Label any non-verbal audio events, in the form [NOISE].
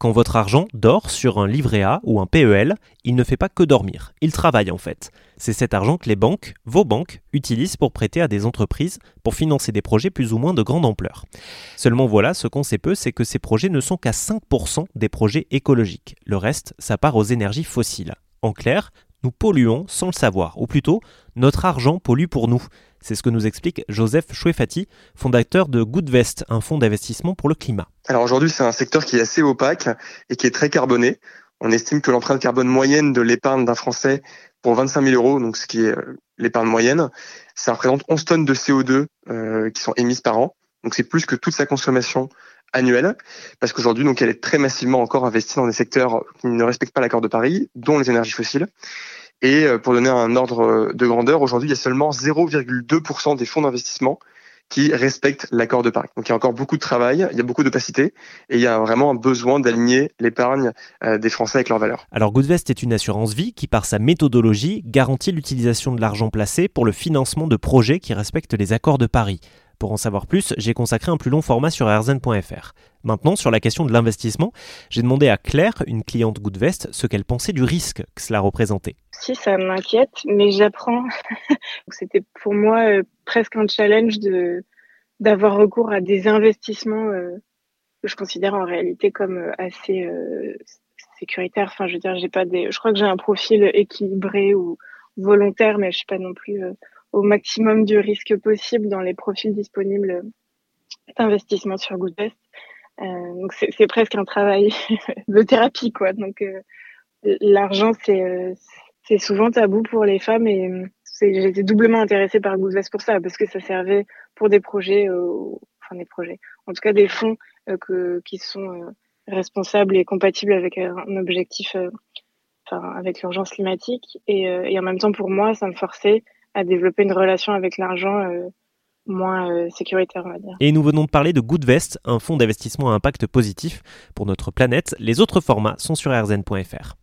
Quand votre argent dort sur un livret A ou un PEL, il ne fait pas que dormir, il travaille en fait. C'est cet argent que les banques, vos banques, utilisent pour prêter à des entreprises pour financer des projets plus ou moins de grande ampleur. Seulement voilà, ce qu'on sait peu, c'est que ces projets ne sont qu'à 5% des projets écologiques. Le reste, ça part aux énergies fossiles. En clair, nous polluons sans le savoir, ou plutôt, notre argent pollue pour nous. C'est ce que nous explique Joseph Chouefati, fondateur de Goodvest, un fonds d'investissement pour le climat. Alors aujourd'hui, c'est un secteur qui est assez opaque et qui est très carboné. On estime que l'empreinte carbone moyenne de l'épargne d'un Français pour 25 000 euros, donc ce qui est euh, l'épargne moyenne, ça représente 11 tonnes de CO2 euh, qui sont émises par an. Donc c'est plus que toute sa consommation annuelle, parce qu'aujourd'hui, elle est très massivement encore investie dans des secteurs qui ne respectent pas l'accord de Paris, dont les énergies fossiles. Et euh, pour donner un ordre de grandeur, aujourd'hui, il y a seulement 0,2% des fonds d'investissement qui respectent l'accord de Paris. Donc il y a encore beaucoup de travail, il y a beaucoup d'opacité et il y a vraiment un besoin d'aligner l'épargne euh, des Français avec leurs valeurs. Alors Goodvest est une assurance vie qui, par sa méthodologie, garantit l'utilisation de l'argent placé pour le financement de projets qui respectent les accords de Paris. Pour en savoir plus, j'ai consacré un plus long format sur rzn.fr. Maintenant, sur la question de l'investissement, j'ai demandé à Claire, une cliente Goodvest, ce qu'elle pensait du risque que cela représentait. Si, ça m'inquiète, mais j'apprends. [LAUGHS] C'était pour moi euh, presque un challenge d'avoir recours à des investissements euh, que je considère en réalité comme euh, assez sécuritaires. Enfin, je veux dire, pas des. Je crois que j'ai un profil équilibré ou volontaire, mais je suis pas non plus au maximum du risque possible dans les profils disponibles d'investissement sur Goodvest. Euh, donc c'est presque un travail [LAUGHS] de thérapie quoi. Donc euh, l'argent c'est euh, c'est souvent tabou pour les femmes et j'étais doublement intéressée par Goodvest pour ça parce que ça servait pour des projets, enfin des projets, en tout cas des fonds que, qui sont responsables et compatibles avec un objectif, enfin avec l'urgence climatique et, et en même temps pour moi ça me forçait à développer une relation avec l'argent euh, moins euh, sécuritaire, on va dire. Et nous venons de parler de Goodvest, un fonds d'investissement à impact positif pour notre planète. Les autres formats sont sur rzn.fr.